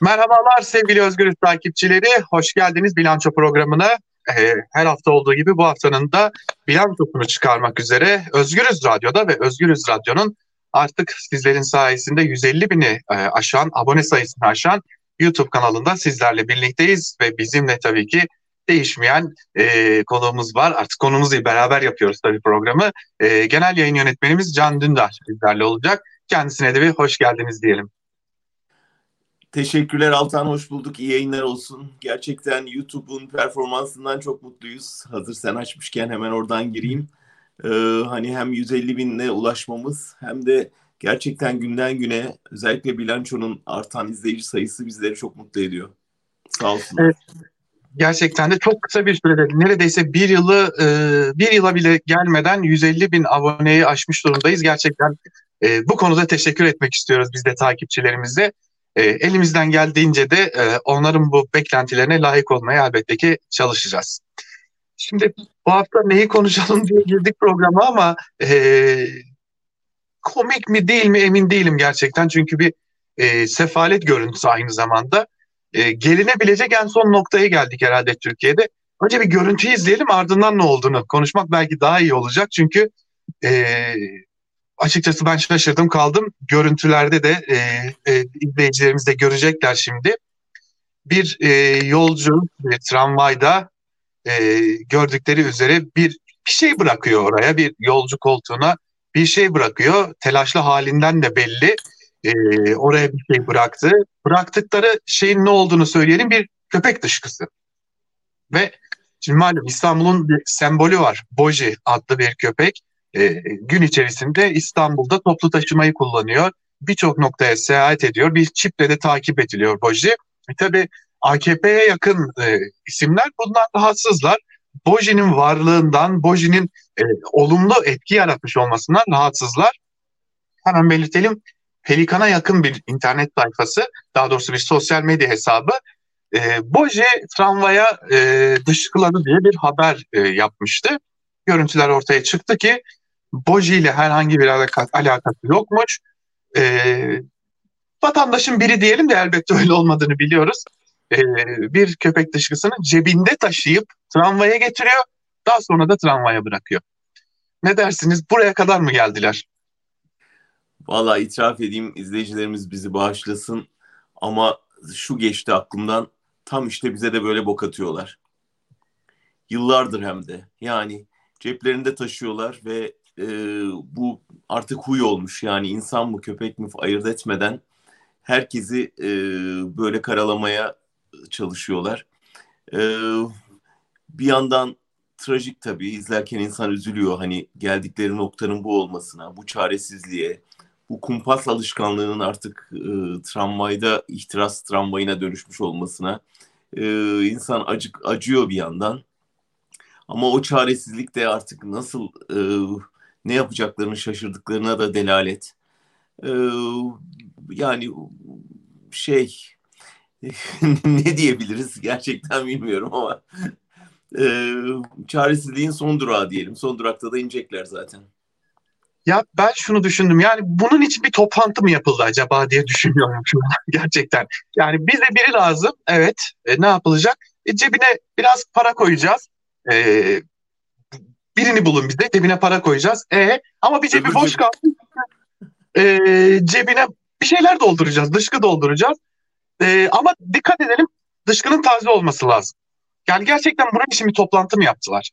Merhabalar sevgili Özgürüz takipçileri. Hoş geldiniz bilanço programına. Ee, her hafta olduğu gibi bu haftanın da bilançosunu çıkarmak üzere Özgürüz Radyo'da ve Özgürüz Radyo'nun artık sizlerin sayesinde 150 bini e, aşan, abone sayısını aşan YouTube kanalında sizlerle birlikteyiz ve bizimle tabii ki değişmeyen e, konuğumuz var. Artık konumuzu beraber yapıyoruz tabii programı. E, genel yayın yönetmenimiz Can Dündar bizlerle olacak. Kendisine de bir hoş geldiniz diyelim. Teşekkürler Altan, hoş bulduk. İyi yayınlar olsun. Gerçekten YouTube'un performansından çok mutluyuz. Hazır sen açmışken hemen oradan gireyim. Ee, hani hem 150 binle ulaşmamız hem de gerçekten günden güne özellikle bilançonun artan izleyici sayısı bizleri çok mutlu ediyor. Sağ olsun. Evet. Gerçekten de çok kısa bir sürede neredeyse bir yılı e, bir yıla bile gelmeden 150 bin aboneyi aşmış durumdayız. Gerçekten e, bu konuda teşekkür etmek istiyoruz biz de takipçilerimize. E, elimizden geldiğince de e, onların bu beklentilerine layık olmaya elbette ki çalışacağız. Şimdi bu hafta neyi konuşalım diye girdik programa ama e, komik mi değil mi emin değilim gerçekten. Çünkü bir e, sefalet görüntüsü aynı zamanda. E, gelinebilecek en son noktaya geldik herhalde Türkiye'de. Önce bir görüntüyü izleyelim ardından ne olduğunu konuşmak belki daha iyi olacak. Çünkü e, açıkçası ben şaşırdım kaldım. Görüntülerde de e, e, izleyicilerimiz de görecekler şimdi. Bir e, yolcu bir tramvayda e, gördükleri üzere bir, bir şey bırakıyor oraya bir yolcu koltuğuna bir şey bırakıyor. Telaşlı halinden de belli. E, oraya bir şey bıraktı. Bıraktıkları şeyin ne olduğunu söyleyelim bir köpek dışkısı. Ve şimdi malum İstanbul'un bir sembolü var. Boji adlı bir köpek e, gün içerisinde İstanbul'da toplu taşımayı kullanıyor. Birçok noktaya seyahat ediyor. Bir çiple de takip ediliyor Boji. E, tabii AKP'ye yakın e, isimler bundan rahatsızlar. Boji'nin varlığından, Boji'nin e, olumlu etki yaratmış olmasından rahatsızlar. Hemen belirtelim. Pelikan'a yakın bir internet sayfası, daha doğrusu bir sosyal medya hesabı e, Boji tramvaya e, dışkıladı diye bir haber e, yapmıştı. Görüntüler ortaya çıktı ki Boji ile herhangi bir alakası yokmuş. E, vatandaşın biri diyelim de elbette öyle olmadığını biliyoruz. E, bir köpek dışkısını cebinde taşıyıp tramvaya getiriyor. Daha sonra da tramvaya bırakıyor. Ne dersiniz? Buraya kadar mı geldiler? Valla itiraf edeyim izleyicilerimiz bizi bağışlasın ama şu geçti aklımdan tam işte bize de böyle bok atıyorlar. Yıllardır hem de yani ceplerinde taşıyorlar ve e, bu artık huy olmuş yani insan mı köpek mi ayırt etmeden herkesi e, böyle karalamaya çalışıyorlar. E, bir yandan trajik tabii izlerken insan üzülüyor hani geldikleri noktanın bu olmasına, bu çaresizliğe, bu kumpas alışkanlığının artık e, tramvayda ihtiras tramvayına dönüşmüş olmasına e, insan acık acıyor bir yandan. Ama o çaresizlik de artık nasıl e, ne yapacaklarını şaşırdıklarına da delalet. E, yani şey ne diyebiliriz gerçekten bilmiyorum ama e, çaresizliğin son durağı diyelim. Son durakta da inecekler zaten. Ya ben şunu düşündüm yani bunun için bir toplantı mı yapıldı acaba diye düşünüyorum şu an gerçekten. Yani bize biri lazım evet e, ne yapılacak? E, cebine biraz para koyacağız. E, birini bulun bize cebine para koyacağız. E, ama bir cebi boş kaldı. E, cebine bir şeyler dolduracağız dışkı dolduracağız. E, ama dikkat edelim dışkının taze olması lazım. Yani gerçekten bunun için bir toplantı mı yaptılar?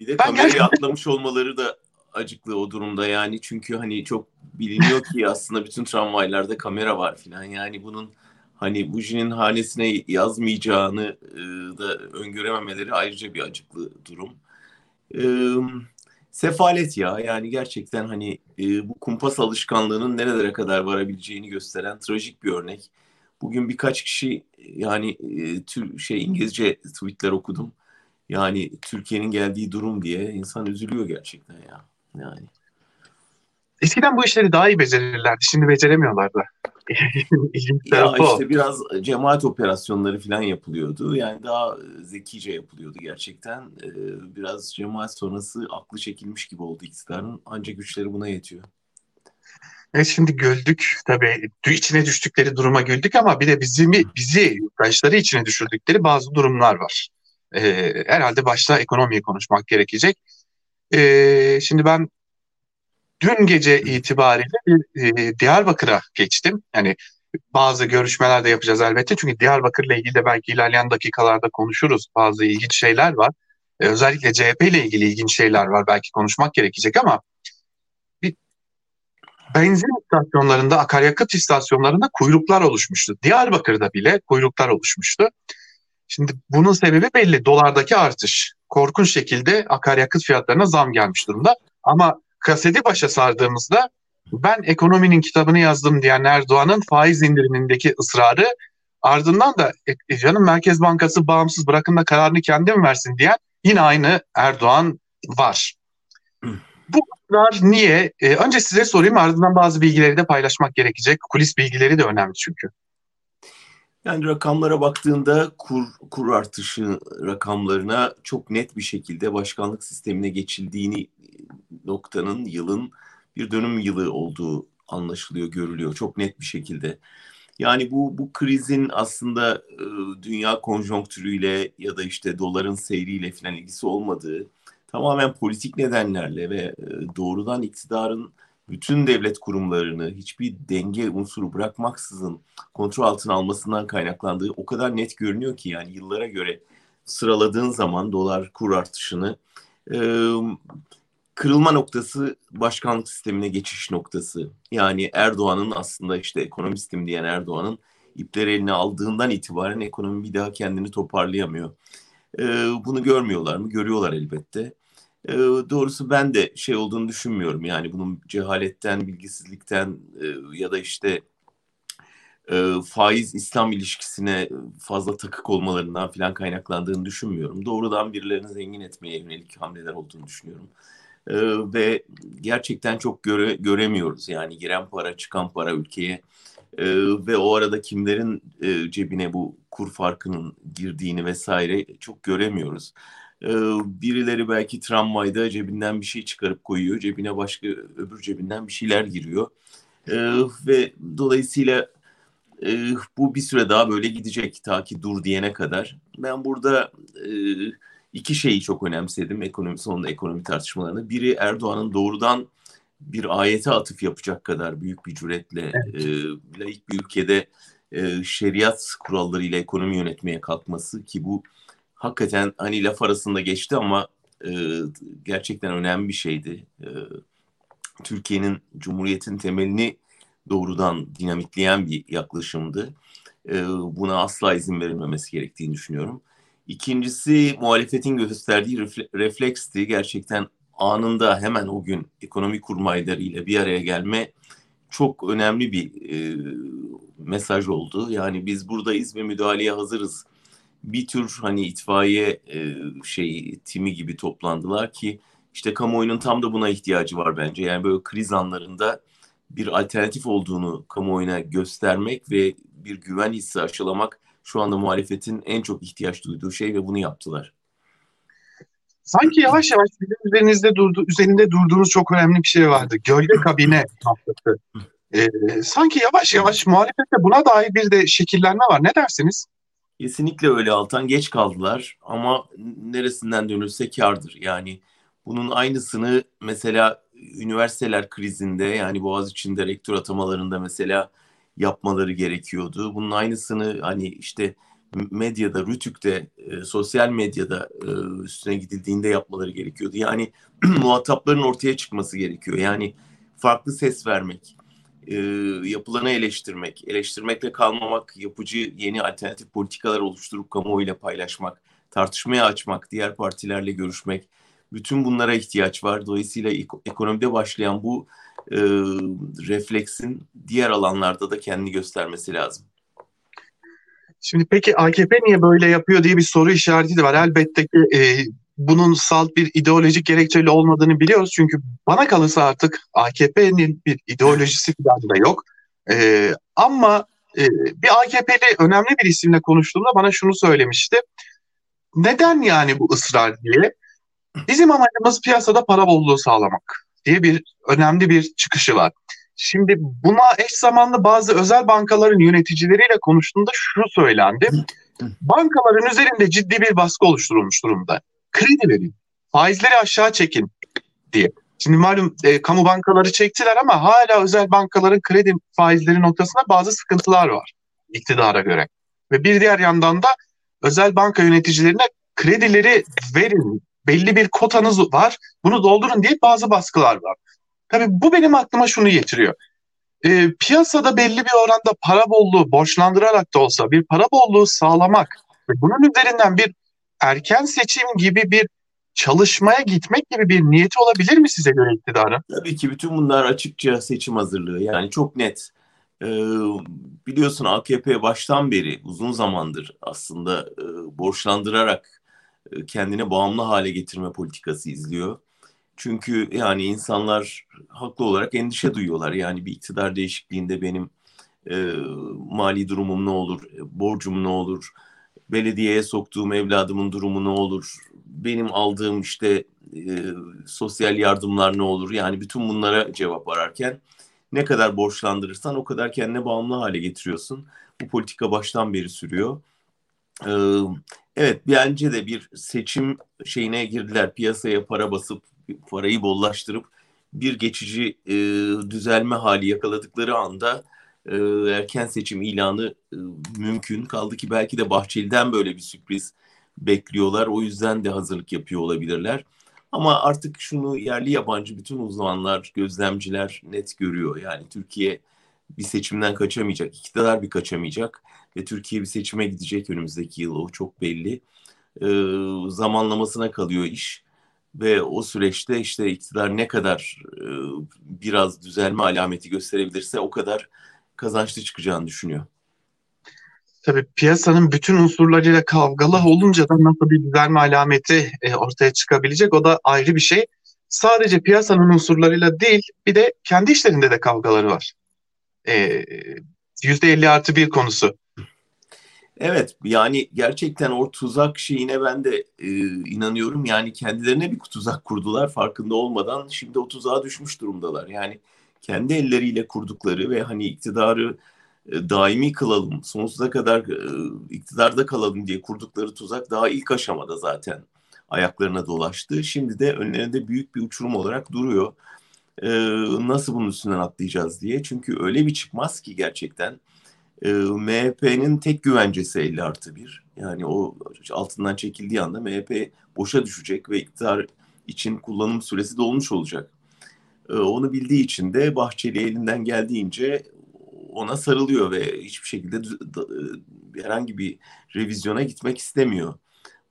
Bir de ben kamerayı gerçekten... atlamış olmaları da acıklı o durumda yani çünkü hani çok biliniyor ki aslında bütün tramvaylarda kamera var filan yani bunun hani Buji'nin hanesine yazmayacağını e, da öngörememeleri ayrıca bir acıklı durum. E, sefalet ya yani gerçekten hani e, bu kumpas alışkanlığının nerelere kadar varabileceğini gösteren trajik bir örnek. Bugün birkaç kişi yani e, tür şey İngilizce tweetler okudum. Yani Türkiye'nin geldiği durum diye insan üzülüyor gerçekten ya. Yani. Eskiden bu işleri daha iyi becerirlerdi. Şimdi beceremiyorlardı. Ya işte biraz cemaat operasyonları falan yapılıyordu. Yani daha zekice yapılıyordu gerçekten. Ee, biraz cemaat sonrası aklı çekilmiş gibi oldu iktidarın. Ancak güçleri buna yetiyor. Evet şimdi güldük tabii içine düştükleri duruma güldük ama bir de bizim bizi yurttaşları içine düşürdükleri bazı durumlar var. Ee, herhalde başta ekonomiyi konuşmak gerekecek. Ee, şimdi ben dün gece itibariyle bir, e, Diyarbakır'a geçtim. Yani bazı görüşmeler de yapacağız elbette. Çünkü Diyarbakır'la ilgili de belki ilerleyen dakikalarda konuşuruz. Bazı ilginç şeyler var. Ee, özellikle CHP ile ilgili ilginç şeyler var. Belki konuşmak gerekecek ama bir benzin istasyonlarında, akaryakıt istasyonlarında kuyruklar oluşmuştu. Diyarbakır'da bile kuyruklar oluşmuştu. Şimdi bunun sebebi belli. Dolardaki artış. Korkunç şekilde akaryakıt fiyatlarına zam gelmiş durumda. Ama kaseti başa sardığımızda ben ekonominin kitabını yazdım diyen Erdoğan'ın faiz indirimindeki ısrarı ardından da e, canım Merkez Bankası bağımsız bırakın da kararını kendim versin diyen yine aynı Erdoğan var. Bu ısrar niye? Ee, önce size sorayım ardından bazı bilgileri de paylaşmak gerekecek. Kulis bilgileri de önemli çünkü. Yani rakamlara baktığında kur, kur artışı rakamlarına çok net bir şekilde başkanlık sistemine geçildiğini noktanın yılın bir dönüm yılı olduğu anlaşılıyor, görülüyor çok net bir şekilde. Yani bu bu krizin aslında e, dünya konjonktürüyle ya da işte doların seyriyle falan ilgisi olmadığı tamamen politik nedenlerle ve e, doğrudan iktidarın bütün devlet kurumlarını hiçbir denge unsuru bırakmaksızın kontrol altına almasından kaynaklandığı o kadar net görünüyor ki yani yıllara göre sıraladığın zaman dolar kur artışını e, kırılma noktası başkanlık sistemine geçiş noktası. Yani Erdoğan'ın aslında işte ekonomistim diyen Erdoğan'ın ipleri eline aldığından itibaren ekonomi bir daha kendini toparlayamıyor. E, bunu görmüyorlar mı? Görüyorlar elbette. E, doğrusu ben de şey olduğunu düşünmüyorum. Yani bunun cehaletten, bilgisizlikten e, ya da işte e, faiz İslam ilişkisine fazla takık olmalarından falan kaynaklandığını düşünmüyorum. Doğrudan birilerini zengin etmeye yönelik hamleler olduğunu düşünüyorum. E, ve gerçekten çok göre, göremiyoruz yani giren para çıkan para ülkeye e, ve o arada kimlerin e, cebine bu kur farkının girdiğini vesaire çok göremiyoruz. E, birileri belki tramvayda cebinden bir şey çıkarıp koyuyor, cebine başka öbür cebinden bir şeyler giriyor e, ve dolayısıyla e, bu bir süre daha böyle gidecek ta ki dur diyene kadar. Ben burada e, iki şeyi çok önemsedim ekonomi sonunda ekonomi tartışmalarında. Biri Erdoğan'ın doğrudan bir ayete atıf yapacak kadar büyük bir cüretle evet. e, laik bir ülkede e, şeriat kurallarıyla ekonomi yönetmeye kalkması ki bu hakikaten hani laf arasında geçti ama e, gerçekten önemli bir şeydi. E, Türkiye'nin Cumhuriyet'in temelini doğrudan dinamitleyen bir yaklaşımdı. E, buna asla izin verilmemesi gerektiğini düşünüyorum. İkincisi muhalefetin gösterdiği refleksti. Gerçekten anında hemen o gün ekonomi kurmaylarıyla bir araya gelme çok önemli bir e, mesaj oldu. Yani biz buradayız ve müdahaleye hazırız. Bir tür hani itfaiye e, şey timi gibi toplandılar ki işte kamuoyunun tam da buna ihtiyacı var bence. Yani böyle kriz anlarında bir alternatif olduğunu kamuoyuna göstermek ve bir güven hissi aşılamak şu anda muhalefetin en çok ihtiyaç duyduğu şey ve bunu yaptılar. Sanki yavaş yavaş sizin üzerinizde durdu, üzerinde durduğunuz çok önemli bir şey vardı. Gölge kabine haftası. Ee, sanki yavaş yavaş muhalefette buna dair bir de şekillenme var. Ne dersiniz? Kesinlikle öyle Altan. Geç kaldılar ama neresinden dönülse kardır. Yani bunun aynısını mesela üniversiteler krizinde yani Boğaziçi'nde rektör atamalarında mesela yapmaları gerekiyordu. Bunun aynısını hani işte medyada, Rütük'te, e, sosyal medyada e, üstüne gidildiğinde yapmaları gerekiyordu. Yani muhatapların ortaya çıkması gerekiyor. Yani farklı ses vermek, e, yapılanı eleştirmek, eleştirmekle kalmamak, yapıcı yeni alternatif politikalar oluşturup kamuoyuyla paylaşmak, tartışmaya açmak, diğer partilerle görüşmek. Bütün bunlara ihtiyaç var. Dolayısıyla ekonomide başlayan bu e, refleksin diğer alanlarda da kendini göstermesi lazım. Şimdi peki AKP niye böyle yapıyor diye bir soru işareti de var. Elbette ki e, bunun salt bir ideolojik gerekçeli olmadığını biliyoruz. Çünkü bana kalırsa artık AKP'nin bir ideolojisi falan da yok. E, ama e, bir AKP'li önemli bir isimle konuştuğumda bana şunu söylemişti. Neden yani bu ısrar diye? Bizim amacımız piyasada para bolluğu sağlamak diye bir önemli bir çıkışı var. Şimdi buna eş zamanlı bazı özel bankaların yöneticileriyle konuştuğunda şu söylendi. Bankaların üzerinde ciddi bir baskı oluşturulmuş durumda. Kredi verin, faizleri aşağı çekin diye. Şimdi malum e, kamu bankaları çektiler ama hala özel bankaların kredi faizleri noktasında bazı sıkıntılar var iktidara göre. Ve bir diğer yandan da özel banka yöneticilerine kredileri verin, belli bir kotanız var, bunu doldurun diye bazı baskılar var. Tabii bu benim aklıma şunu getiriyor. E, piyasada belli bir oranda para bolluğu borçlandırarak da olsa bir para bolluğu sağlamak ve bunun üzerinden bir erken seçim gibi bir çalışmaya gitmek gibi bir niyeti olabilir mi size göre iktidarın? Tabii ki bütün bunlar açıkça seçim hazırlığı. Yani çok net. Ee, biliyorsun AKP baştan beri uzun zamandır aslında e, borçlandırarak e, kendine bağımlı hale getirme politikası izliyor. Çünkü yani insanlar haklı olarak endişe duyuyorlar. Yani bir iktidar değişikliğinde benim e, mali durumum ne olur, e, borcum ne olur, belediyeye soktuğum evladımın durumu ne olur, benim aldığım işte e, sosyal yardımlar ne olur? Yani bütün bunlara cevap ararken ne kadar borçlandırırsan o kadar kendine bağımlı hale getiriyorsun. Bu politika baştan beri sürüyor. Ee, evet bence de bir seçim şeyine girdiler. Piyasaya para basıp parayı bollaştırıp bir geçici e, düzelme hali yakaladıkları anda e, erken seçim ilanı e, mümkün. Kaldı ki belki de Bahçeli'den böyle bir sürpriz bekliyorlar. O yüzden de hazırlık yapıyor olabilirler. Ama artık şunu yerli yabancı bütün uzmanlar, gözlemciler net görüyor. Yani Türkiye bir seçimden kaçamayacak, iktidar bir kaçamayacak ve Türkiye bir seçime gidecek önümüzdeki yıl o çok belli. Ee, zamanlamasına kalıyor iş ve o süreçte işte iktidar ne kadar e, biraz düzelme alameti gösterebilirse o kadar kazançlı çıkacağını düşünüyor. Tabii piyasanın bütün unsurlarıyla kavgalı olunca da nasıl bir düzelme alameti e, ortaya çıkabilecek o da ayrı bir şey. Sadece piyasanın unsurlarıyla değil bir de kendi işlerinde de kavgaları var. E, %50 artı bir konusu. Evet yani gerçekten o tuzak şeyine ben de e, inanıyorum. Yani kendilerine bir tuzak kurdular farkında olmadan. Şimdi o tuzağa düşmüş durumdalar. Yani kendi elleriyle kurdukları ve hani iktidarı e, daimi kılalım, sonsuza kadar e, iktidarda kalalım diye kurdukları tuzak daha ilk aşamada zaten ayaklarına dolaştı. Şimdi de önlerinde büyük bir uçurum olarak duruyor. E, nasıl bunun üstünden atlayacağız diye. Çünkü öyle bir çıkmaz ki gerçekten. MHP'nin tek güvencesi 50 artı 1. Yani o altından çekildiği anda MHP boşa düşecek ve iktidar için kullanım süresi dolmuş olacak. Onu bildiği için de Bahçeli elinden geldiğince ona sarılıyor ve hiçbir şekilde e, herhangi bir revizyona gitmek istemiyor.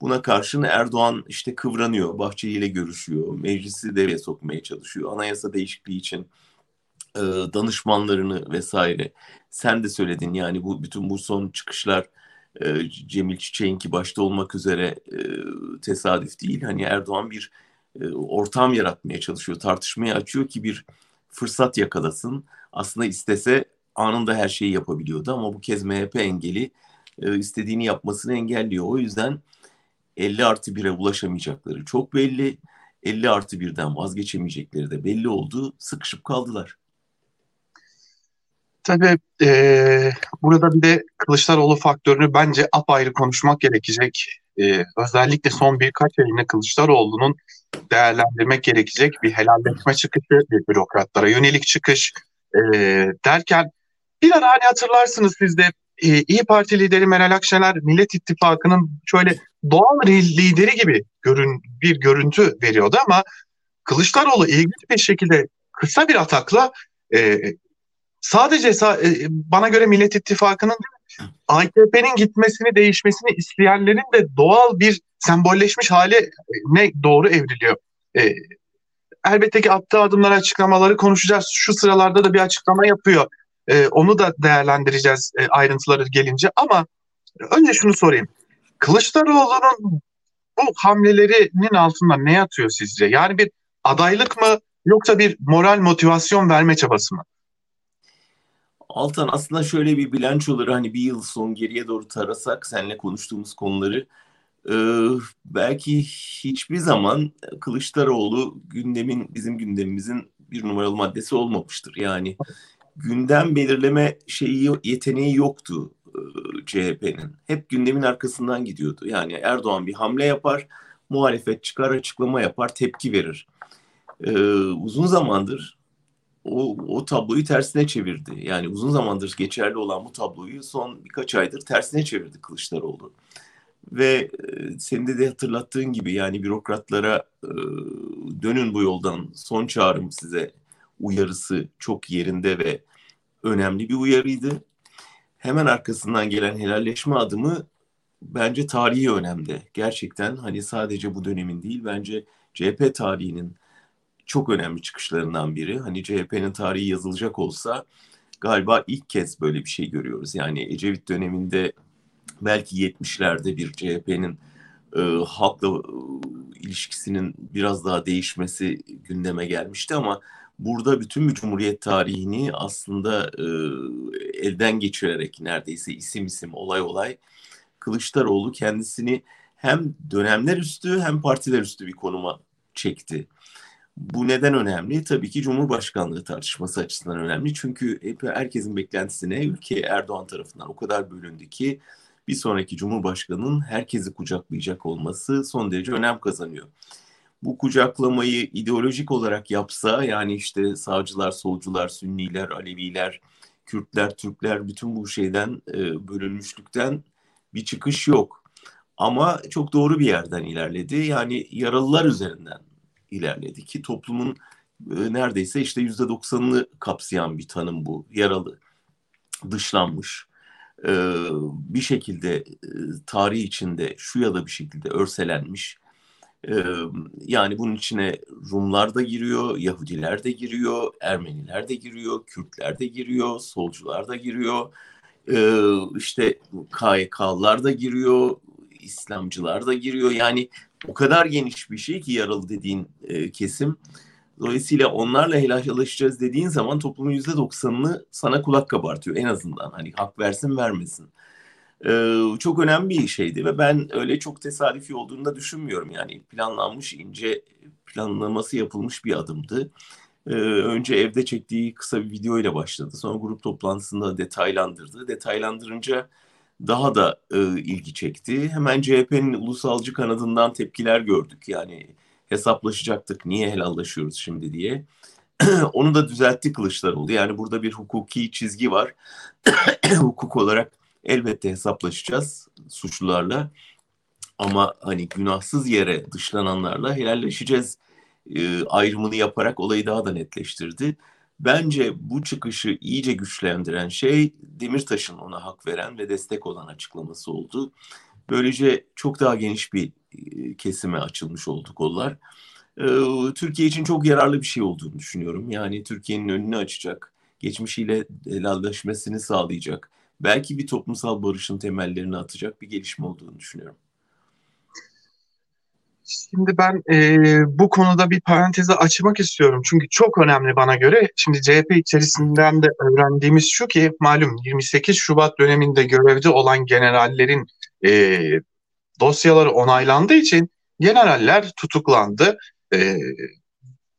Buna karşın Erdoğan işte kıvranıyor, Bahçeli ile görüşüyor, meclisi devreye sokmaya çalışıyor, anayasa değişikliği için e, danışmanlarını vesaire. Sen de söyledin yani bu bütün bu son çıkışlar e, Cemil Çiçek'inki başta olmak üzere tesadüf değil. Hani Erdoğan bir ortam yaratmaya çalışıyor, tartışmaya açıyor ki bir fırsat yakalasın. Aslında istese anında her şeyi yapabiliyordu ama bu kez MHP engeli e, istediğini yapmasını engelliyor. O yüzden 50 artı 1'e ulaşamayacakları çok belli. 50 artı 1'den vazgeçemeyecekleri de belli oldu. Sıkışıp kaldılar. Tabii e, burada bir de Kılıçdaroğlu faktörünü bence apayrı konuşmak gerekecek. E, özellikle son birkaç ayında Kılıçdaroğlu'nun değerlendirmek gerekecek bir helalleşme çıkışı, bir bürokratlara yönelik çıkış e, derken bir ara hani hatırlarsınız siz de e, İyi Parti lideri Meral Akşener Millet İttifakı'nın şöyle doğal lideri gibi görün, bir görüntü veriyordu ama Kılıçdaroğlu ilginç bir şekilde kısa bir atakla e, sadece e, bana göre Millet İttifakı'nın AKP'nin gitmesini, değişmesini isteyenlerin de doğal bir sembolleşmiş hale ne doğru evriliyor. E, elbette ki attığı adımlar açıklamaları konuşacağız. Şu sıralarda da bir açıklama yapıyor. E, onu da değerlendireceğiz e, ayrıntıları gelince ama önce şunu sorayım. Kılıçdaroğlu'nun bu hamlelerinin altında ne yatıyor sizce? Yani bir adaylık mı yoksa bir moral motivasyon verme çabası mı? Altan aslında şöyle bir bilançoları hani bir yıl son geriye doğru tarasak seninle konuştuğumuz konuları e, belki hiçbir zaman Kılıçdaroğlu gündemin bizim gündemimizin bir numaralı maddesi olmamıştır. Yani gündem belirleme şeyi yeteneği yoktu e, CHP'nin. Hep gündemin arkasından gidiyordu. Yani Erdoğan bir hamle yapar, muhalefet çıkar, açıklama yapar, tepki verir. Ee, uzun zamandır o, o tabloyu tersine çevirdi. Yani uzun zamandır geçerli olan bu tabloyu son birkaç aydır tersine çevirdi Kılıçdaroğlu. Ve e, senin de, de hatırlattığın gibi yani bürokratlara e, dönün bu yoldan son çağrım size uyarısı çok yerinde ve önemli bir uyarıydı. Hemen arkasından gelen helalleşme adımı bence tarihi önemde. Gerçekten hani sadece bu dönemin değil bence CHP tarihinin çok önemli çıkışlarından biri. Hani CHP'nin tarihi yazılacak olsa galiba ilk kez böyle bir şey görüyoruz. Yani Ecevit döneminde belki 70'lerde bir CHP'nin e, halkla e, ilişkisinin biraz daha değişmesi gündeme gelmişti ama burada bütün bir cumhuriyet tarihini aslında e, elden geçirerek neredeyse isim isim olay olay Kılıçdaroğlu kendisini hem dönemler üstü hem partiler üstü bir konuma çekti. Bu neden önemli? Tabii ki Cumhurbaşkanlığı tartışması açısından önemli. Çünkü herkesin beklentisine ülke Erdoğan tarafından o kadar bölündü ki bir sonraki Cumhurbaşkanı'nın herkesi kucaklayacak olması son derece önem kazanıyor. Bu kucaklamayı ideolojik olarak yapsa yani işte savcılar, solcular, sünniler, aleviler, Kürtler, Türkler bütün bu şeyden e, bölünmüşlükten bir çıkış yok. Ama çok doğru bir yerden ilerledi. Yani yaralılar üzerinden ilerledi ki toplumun e, neredeyse işte yüzde doksanını kapsayan bir tanım bu. Yaralı, dışlanmış, e, bir şekilde e, tarih içinde şu ya da bir şekilde örselenmiş. E, yani bunun içine Rumlar da giriyor, Yahudiler de giriyor, Ermeniler de giriyor, Kürtler de giriyor, solcular da giriyor. İşte KYK'lar da giriyor, İslamcılar da giriyor. Yani o kadar geniş bir şey ki yaralı dediğin e, kesim. Dolayısıyla onlarla helallaşacağız dediğin zaman toplumun yüzde doksanını sana kulak kabartıyor en azından. Hani hak versin vermesin. Ee, çok önemli bir şeydi ve ben öyle çok tesadüfi olduğunu da düşünmüyorum. Yani planlanmış ince planlaması yapılmış bir adımdı. Ee, önce evde çektiği kısa bir video ile başladı. Sonra grup toplantısında detaylandırdı. Detaylandırınca daha da e, ilgi çekti. Hemen CHP'nin ulusalcı kanadından tepkiler gördük. Yani hesaplaşacaktık niye helallaşıyoruz şimdi diye. Onu da düzeltti Kılıçdaroğlu. Yani burada bir hukuki çizgi var. Hukuk olarak elbette hesaplaşacağız suçlularla. Ama hani günahsız yere dışlananlarla helalleşeceğiz e, ayrımını yaparak olayı daha da netleştirdi. Bence bu çıkışı iyice güçlendiren şey Demirtaş'ın ona hak veren ve destek olan açıklaması oldu. Böylece çok daha geniş bir e, kesime açılmış oldu kollar. E, Türkiye için çok yararlı bir şey olduğunu düşünüyorum. Yani Türkiye'nin önünü açacak, geçmişiyle helalleşmesini sağlayacak, belki bir toplumsal barışın temellerini atacak bir gelişme olduğunu düşünüyorum. Şimdi ben e, bu konuda bir parantezi açmak istiyorum. Çünkü çok önemli bana göre. Şimdi CHP içerisinden de öğrendiğimiz şu ki malum 28 Şubat döneminde görevde olan generallerin e, dosyaları onaylandığı için generaller tutuklandı. E,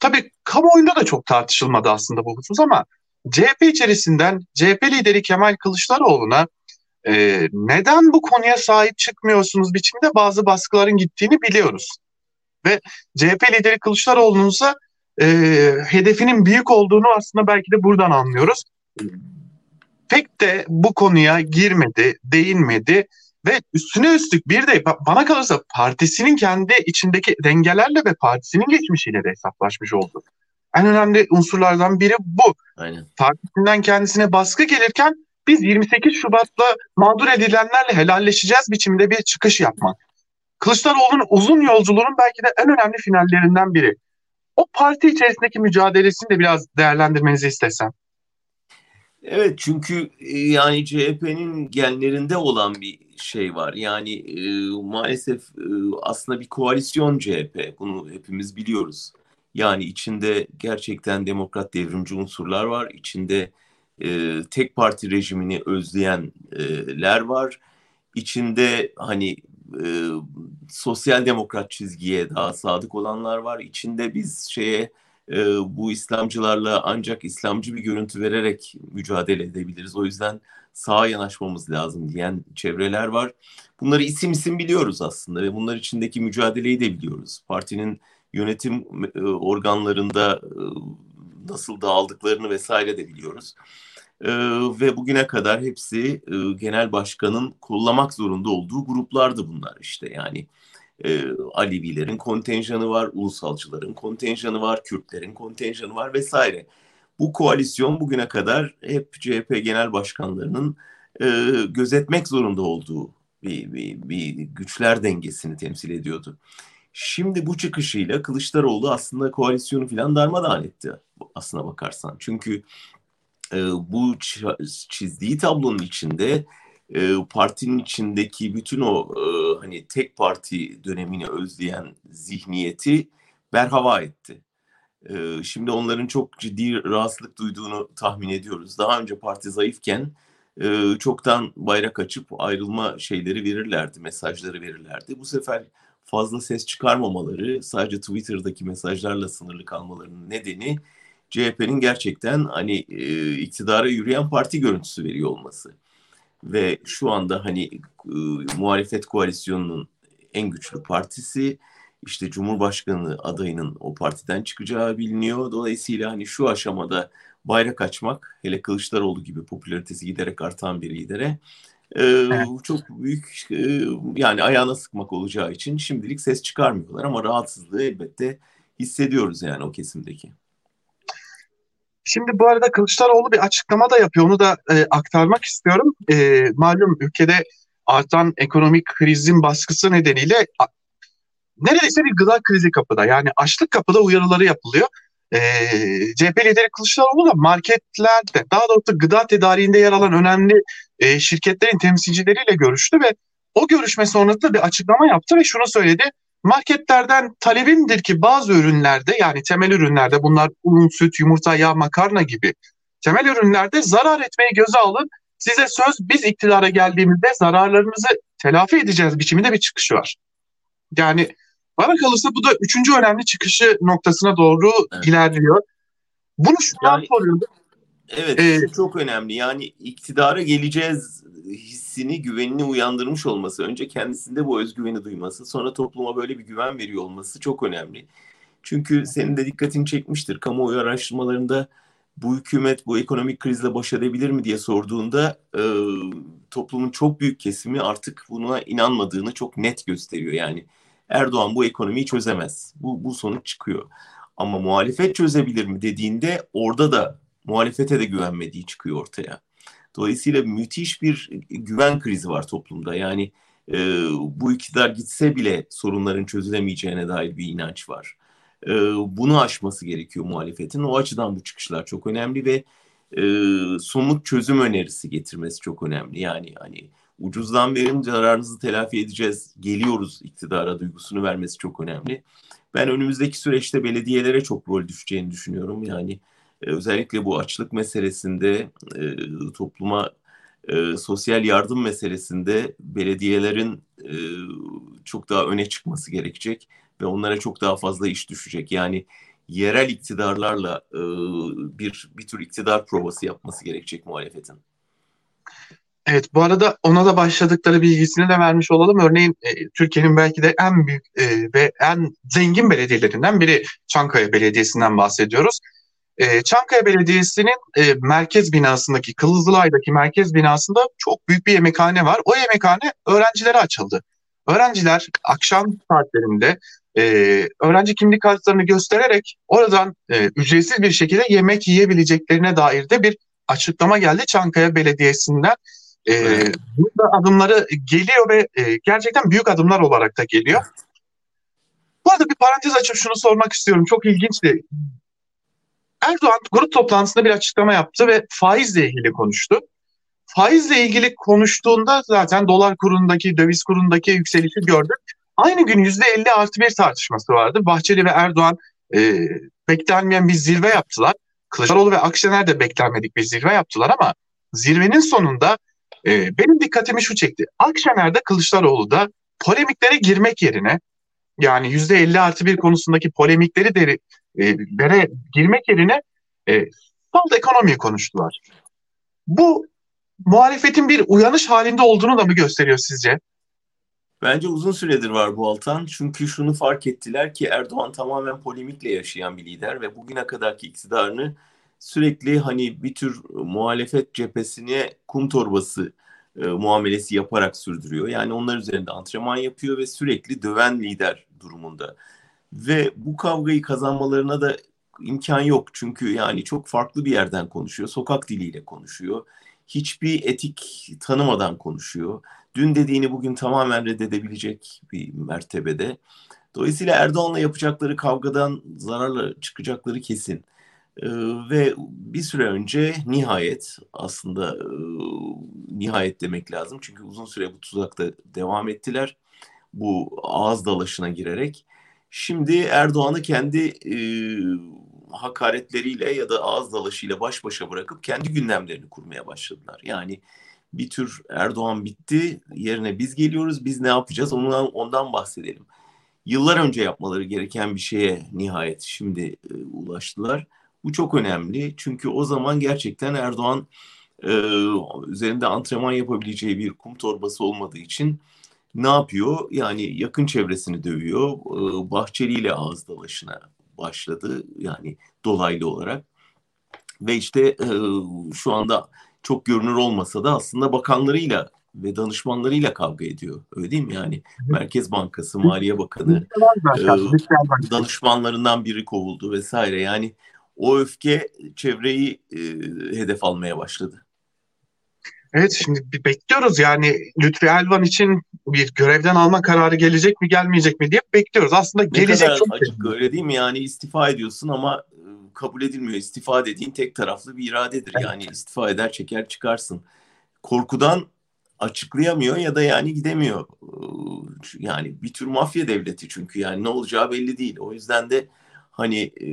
tabii kamuoyunda da çok tartışılmadı aslında bu husus ama CHP içerisinden CHP lideri Kemal Kılıçdaroğlu'na e, neden bu konuya sahip çıkmıyorsunuz biçimde bazı baskıların gittiğini biliyoruz. Ve CHP lideri Kılıçdaroğlu'nun ise e, hedefinin büyük olduğunu aslında belki de buradan anlıyoruz. Pek de bu konuya girmedi, değinmedi ve üstüne üstlük bir de bana kalırsa partisinin kendi içindeki dengelerle ve partisinin geçmişiyle de hesaplaşmış oldu. En önemli unsurlardan biri bu. Aynen. Partisinden kendisine baskı gelirken biz 28 Şubat'ta mağdur edilenlerle helalleşeceğiz biçimde bir çıkış yapmak. Kılıçdaroğlu'nun uzun yolculuğunun belki de en önemli finallerinden biri. O parti içerisindeki mücadelesini de biraz değerlendirmenizi istesem. Evet çünkü e, yani CHP'nin genlerinde olan bir şey var. Yani e, maalesef e, aslında bir koalisyon CHP. Bunu hepimiz biliyoruz. Yani içinde gerçekten demokrat devrimci unsurlar var. İçinde e, tek parti rejimini özleyenler var. İçinde hani e, sosyal demokrat çizgiye daha sadık olanlar var. İçinde biz şeye e, bu İslamcılarla ancak İslamcı bir görüntü vererek mücadele edebiliriz. O yüzden sağa yanaşmamız lazım diyen çevreler var. Bunları isim isim biliyoruz aslında ve bunlar içindeki mücadeleyi de biliyoruz. Partinin yönetim e, organlarında e, nasıl dağıldıklarını vesaire de biliyoruz. E, ve bugüne kadar hepsi genel başkanın kollamak zorunda olduğu gruplardı bunlar işte yani. Alevilerin kontenjanı var, ulusalcıların kontenjanı var, Kürtlerin kontenjanı var vesaire. Bu koalisyon bugüne kadar hep CHP genel başkanlarının gözetmek zorunda olduğu bir, bir, bir güçler dengesini temsil ediyordu. Şimdi bu çıkışıyla Kılıçdaroğlu aslında koalisyonu falan darmadağın etti aslına bakarsan. Çünkü e, bu çizdiği tablonun içinde e, partinin içindeki bütün o e, hani tek parti dönemini özleyen zihniyeti berhava etti. Şimdi onların çok ciddi rahatsızlık duyduğunu tahmin ediyoruz. Daha önce parti zayıfken çoktan bayrak açıp ayrılma şeyleri verirlerdi, mesajları verirlerdi. Bu sefer fazla ses çıkarmamaları, sadece Twitter'daki mesajlarla sınırlı kalmalarının nedeni CHP'nin gerçekten hani e, iktidara yürüyen parti görüntüsü veriyor olması. Ve şu anda hani e, muhalefet koalisyonunun en güçlü partisi işte Cumhurbaşkanı adayının o partiden çıkacağı biliniyor. Dolayısıyla hani şu aşamada bayrak açmak hele Kılıçdaroğlu gibi popülaritesi giderek artan bir lidere e, evet. çok büyük e, yani ayağına sıkmak olacağı için şimdilik ses çıkarmıyorlar ama rahatsızlığı elbette hissediyoruz yani o kesimdeki. Şimdi bu arada Kılıçdaroğlu bir açıklama da yapıyor. Onu da e, aktarmak istiyorum. E, malum ülkede artan ekonomik krizin baskısı nedeniyle neredeyse bir gıda krizi kapıda. Yani açlık kapıda uyarıları yapılıyor e, CHP lideri Kılıçdaroğlu da marketlerde daha doğrusu gıda tedariğinde yer alan önemli e, şirketlerin temsilcileriyle görüştü ve o görüşme sonrasında bir açıklama yaptı ve şunu söyledi. Marketlerden talebimdir ki bazı ürünlerde yani temel ürünlerde bunlar un, süt, yumurta, yağ, makarna gibi temel ürünlerde zarar etmeyi göze alın. Size söz biz iktidara geldiğimizde zararlarımızı telafi edeceğiz biçiminde bir çıkışı var. Yani bana kalırsa bu da üçüncü önemli çıkışı noktasına doğru evet. ilerliyor. Bunu şu yani, an soruyorum. Evet ee, çok önemli. Yani iktidara geleceğiz hissini, güvenini uyandırmış olması. Önce kendisinde bu özgüveni duyması. Sonra topluma böyle bir güven veriyor olması çok önemli. Çünkü senin de dikkatini çekmiştir. Kamuoyu araştırmalarında bu hükümet bu ekonomik krizle baş edebilir mi diye sorduğunda e, toplumun çok büyük kesimi artık buna inanmadığını çok net gösteriyor. Yani Erdoğan bu ekonomiyi çözemez. Bu, bu sonuç çıkıyor. Ama muhalefet çözebilir mi dediğinde orada da muhalefete de güvenmediği çıkıyor ortaya. Dolayısıyla müthiş bir güven krizi var toplumda. Yani e, bu iktidar gitse bile sorunların çözülemeyeceğine dair bir inanç var. E, bunu aşması gerekiyor muhalefetin. O açıdan bu çıkışlar çok önemli ve e, somut çözüm önerisi getirmesi çok önemli. Yani hani ucuzdan verin zararınızı telafi edeceğiz, geliyoruz iktidara duygusunu vermesi çok önemli. Ben önümüzdeki süreçte belediyelere çok rol düşeceğini düşünüyorum. Yani özellikle bu açlık meselesinde e, topluma e, sosyal yardım meselesinde belediyelerin e, çok daha öne çıkması gerekecek ve onlara çok daha fazla iş düşecek. Yani yerel iktidarlarla e, bir bir tür iktidar provası yapması gerekecek muhalefetin. Evet bu arada ona da başladıkları bilgisini de vermiş olalım. Örneğin e, Türkiye'nin belki de en büyük e, ve en zengin belediyelerinden biri Çankaya Belediyesi'nden bahsediyoruz. E, Çankaya Belediyesi'nin e, merkez binasındaki Kılızdıray'daki merkez binasında çok büyük bir yemekhane var. O yemekhane öğrencilere açıldı. Öğrenciler akşam saatlerinde e, öğrenci kimlik kartlarını göstererek oradan e, ücretsiz bir şekilde yemek yiyebileceklerine dair de bir açıklama geldi Çankaya Belediyesi'nden. E, evet. Burada adımları geliyor ve e, gerçekten büyük adımlar olarak da geliyor. Bu arada bir parantez açıp şunu sormak istiyorum. Çok ilginçti. Erdoğan grup toplantısında bir açıklama yaptı ve faizle ilgili konuştu. Faizle ilgili konuştuğunda zaten dolar kurundaki, döviz kurundaki yükselişi gördük. Aynı gün %50 artı bir tartışması vardı. Bahçeli ve Erdoğan e, beklenmeyen bir zirve yaptılar. Kılıçdaroğlu ve Akşener de beklenmedik bir zirve yaptılar ama zirvenin sonunda e, benim dikkatimi şu çekti. Akşener'de Kılıçdaroğlu da polemiklere girmek yerine yani yüzde 50 artı bir konusundaki polemikleri de e, girmek yerine e, salt ekonomiyi konuştular. Bu muhalefetin bir uyanış halinde olduğunu da mı gösteriyor sizce? Bence uzun süredir var bu Altan. Çünkü şunu fark ettiler ki Erdoğan tamamen polemikle yaşayan bir lider ve bugüne kadarki iktidarını sürekli hani bir tür muhalefet cephesine kum torbası e, muamelesi yaparak sürdürüyor. Yani onlar üzerinde antrenman yapıyor ve sürekli döven lider durumunda. Ve bu kavgayı kazanmalarına da imkan yok. Çünkü yani çok farklı bir yerden konuşuyor. Sokak diliyle konuşuyor. Hiçbir etik tanımadan konuşuyor. Dün dediğini bugün tamamen reddedebilecek bir mertebede. Dolayısıyla Erdoğan'la yapacakları kavgadan zararla çıkacakları kesin. Ee, ve bir süre önce nihayet aslında e, nihayet demek lazım. Çünkü uzun süre bu tuzakta devam ettiler. Bu ağız dalaşına girerek. Şimdi Erdoğan'ı kendi e, hakaretleriyle ya da ağız dalaşıyla baş başa bırakıp kendi gündemlerini kurmaya başladılar. Yani bir tür Erdoğan bitti, yerine biz geliyoruz, biz ne yapacağız ondan, ondan bahsedelim. Yıllar önce yapmaları gereken bir şeye nihayet şimdi e, ulaştılar. Bu çok önemli çünkü o zaman gerçekten Erdoğan e, üzerinde antrenman yapabileceği bir kum torbası olmadığı için ne yapıyor? Yani yakın çevresini dövüyor. Bahçeli ile ağız dalaşına başladı. Yani dolaylı olarak. Ve işte şu anda çok görünür olmasa da aslında bakanlarıyla ve danışmanlarıyla kavga ediyor. Öyle değil mi? Yani Merkez Bankası, Maliye Bakanı, e, danışmanlarından biri kovuldu vesaire. Yani o öfke çevreyi e, hedef almaya başladı. Evet şimdi bir bekliyoruz yani Lütfi Elvan için bir görevden alma kararı gelecek mi gelmeyecek mi diye bekliyoruz. Aslında ne gelecek kadar çok açık öyle değil mi? Yani istifa ediyorsun ama e, kabul edilmiyor. İstifa dediğin tek taraflı bir iradedir. Evet. Yani istifa eder çeker çıkarsın. Korkudan açıklayamıyor ya da yani gidemiyor. Yani bir tür mafya devleti çünkü yani ne olacağı belli değil. O yüzden de hani e,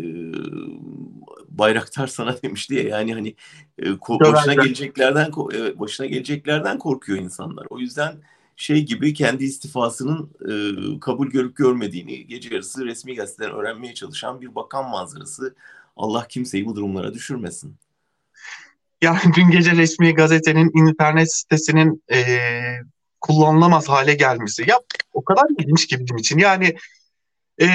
Bayraktar sana demişti ya yani hani e, başına geleceklerden e, başına geleceklerden korkuyor insanlar. O yüzden şey gibi kendi istifasının e, kabul görüp görmediğini gece yarısı resmi gazeteden öğrenmeye çalışan bir bakan manzarası. Allah kimseyi bu durumlara düşürmesin. Yani dün gece resmi gazetenin internet sitesinin e, kullanılamaz hale gelmesi. Ya o kadar ilginç ki bizim için. Yani e,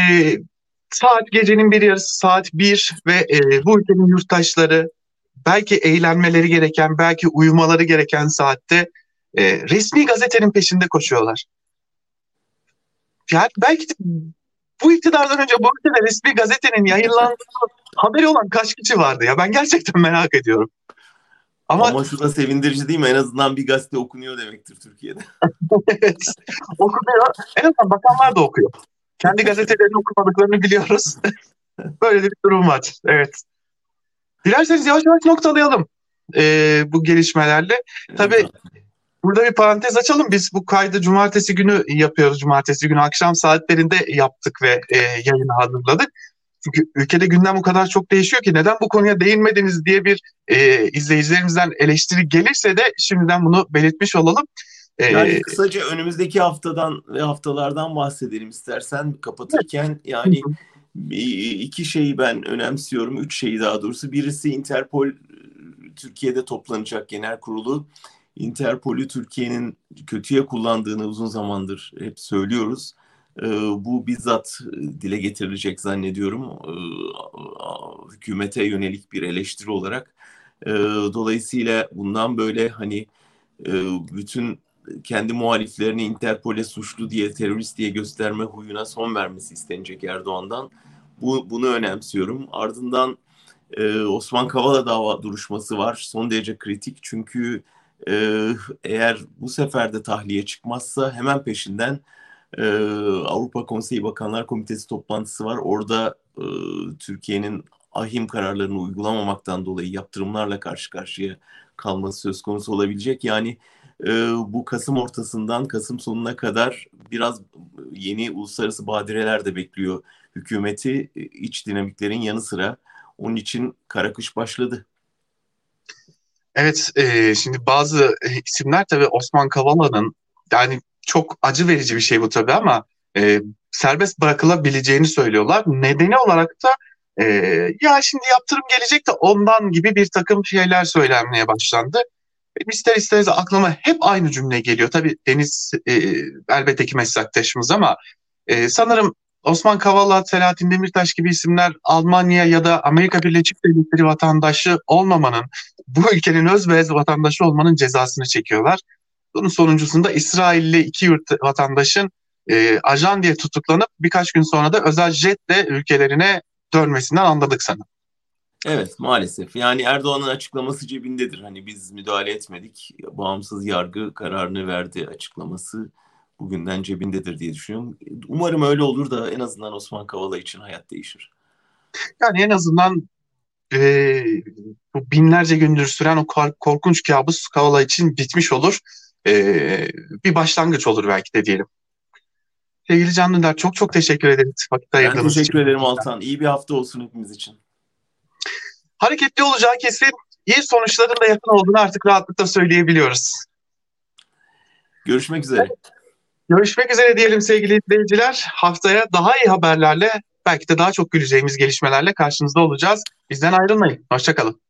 saat gecenin bir yarısı saat bir ve e, bu ülkenin yurttaşları belki eğlenmeleri gereken, belki uyumaları gereken saatte e, resmi gazetenin peşinde koşuyorlar. Yani belki de bu iktidardan önce bu ülkede resmi gazetenin yayınlandığı haberi olan kaç kişi vardı ya? Ben gerçekten merak ediyorum. Ama, Ama şu da sevindirici değil mi? En azından bir gazete okunuyor demektir Türkiye'de. evet. Okunuyor. En azından bakanlar da okuyor. Kendi gazetelerini okumadıklarını biliyoruz. Böyle bir durum var. Evet. Dilerseniz yavaş yavaş noktalayalım e, bu gelişmelerle. Tabii burada bir parantez açalım. Biz bu kaydı cumartesi günü yapıyoruz. Cumartesi günü akşam saatlerinde yaptık ve e, yayını hazırladık. Çünkü ülkede gündem o kadar çok değişiyor ki neden bu konuya değinmediniz diye bir e, izleyicilerimizden eleştiri gelirse de şimdiden bunu belirtmiş olalım. Yani ee, kısaca önümüzdeki haftadan ve haftalardan bahsedelim istersen kapatırken yani iki şeyi ben önemsiyorum. Üç şeyi daha doğrusu. Birisi Interpol Türkiye'de toplanacak genel kurulu. Interpol'ü Türkiye'nin kötüye kullandığını uzun zamandır hep söylüyoruz. Bu bizzat dile getirilecek zannediyorum. Hükümete yönelik bir eleştiri olarak. Dolayısıyla bundan böyle hani bütün kendi muhaliflerini Interpol'e suçlu diye, terörist diye gösterme huyuna son vermesi istenecek Erdoğan'dan. Bu, bunu önemsiyorum. Ardından e, Osman Kavala dava duruşması var. Son derece kritik çünkü e, eğer bu sefer de tahliye çıkmazsa hemen peşinden e, Avrupa Konseyi Bakanlar Komitesi toplantısı var. Orada e, Türkiye'nin ahim kararlarını uygulamamaktan dolayı yaptırımlarla karşı karşıya kalması söz konusu olabilecek. Yani e, bu Kasım ortasından Kasım sonuna kadar biraz yeni uluslararası badireler de bekliyor hükümeti e, iç dinamiklerin yanı sıra. Onun için kara kış başladı. Evet, e, şimdi bazı isimler tabii Osman Kavala'nın yani çok acı verici bir şey bu tabii ama e, serbest bırakılabileceğini söylüyorlar. Nedeni olarak da E, ya şimdi yaptırım gelecek de ondan gibi bir takım şeyler söylenmeye başlandı. Benim ister isteriz aklıma hep aynı cümle geliyor. Tabii Deniz e, elbette ki meslektaşımız ama e, sanırım Osman Kavala, Selahattin Demirtaş gibi isimler Almanya ya da Amerika Birleşik Devletleri vatandaşı olmamanın, bu ülkenin özbeyaz vatandaşı olmanın cezasını çekiyorlar. Bunun sonuncusunda İsrailli iki yurt vatandaşın e, ajan diye tutuklanıp birkaç gün sonra da özel jetle ülkelerine dönmesinden anladık sanırım. Evet maalesef. Yani Erdoğan'ın açıklaması cebindedir. Hani biz müdahale etmedik. Bağımsız yargı kararını verdi açıklaması bugünden cebindedir diye düşünüyorum. Umarım öyle olur da en azından Osman Kavala için hayat değişir. Yani en azından e, bu binlerce gündür süren o korkunç kabus Kavala için bitmiş olur. E, bir başlangıç olur belki de diyelim. Sevgili Can Dündar çok çok teşekkür ederiz. Vakit ben teşekkür için. ederim Altan. İyi bir hafta olsun hepimiz için. Hareketli olacağı kesin iyi sonuçların da yakın olduğunu artık rahatlıkla söyleyebiliyoruz. Görüşmek üzere. Görüşmek üzere diyelim sevgili izleyiciler. Haftaya daha iyi haberlerle belki de daha çok güleceğimiz gelişmelerle karşınızda olacağız. Bizden ayrılmayın. Hoşçakalın.